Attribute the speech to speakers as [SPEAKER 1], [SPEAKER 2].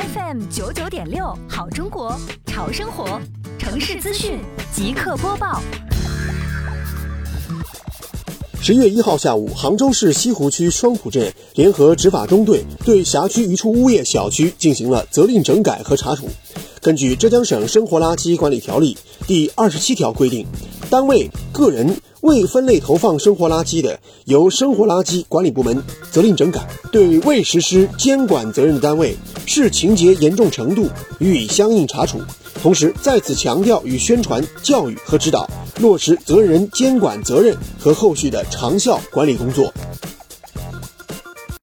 [SPEAKER 1] FM 九九点六，好中国，潮生活，城市资讯即刻播报。
[SPEAKER 2] 十月一号下午，杭州市西湖区双浦镇联合执法中队对辖区一处物业小区进行了责令整改和查处。根据浙江省生活垃圾管理条例第二十七条规定，单位、个人未分类投放生活垃圾的，由生活垃圾管理部门责令整改；对未实施监管责任的单位，视情节严重程度予以相应查处。同时，再次强调与宣传、教育和指导，落实责任人监管责任和后续的长效管理工作。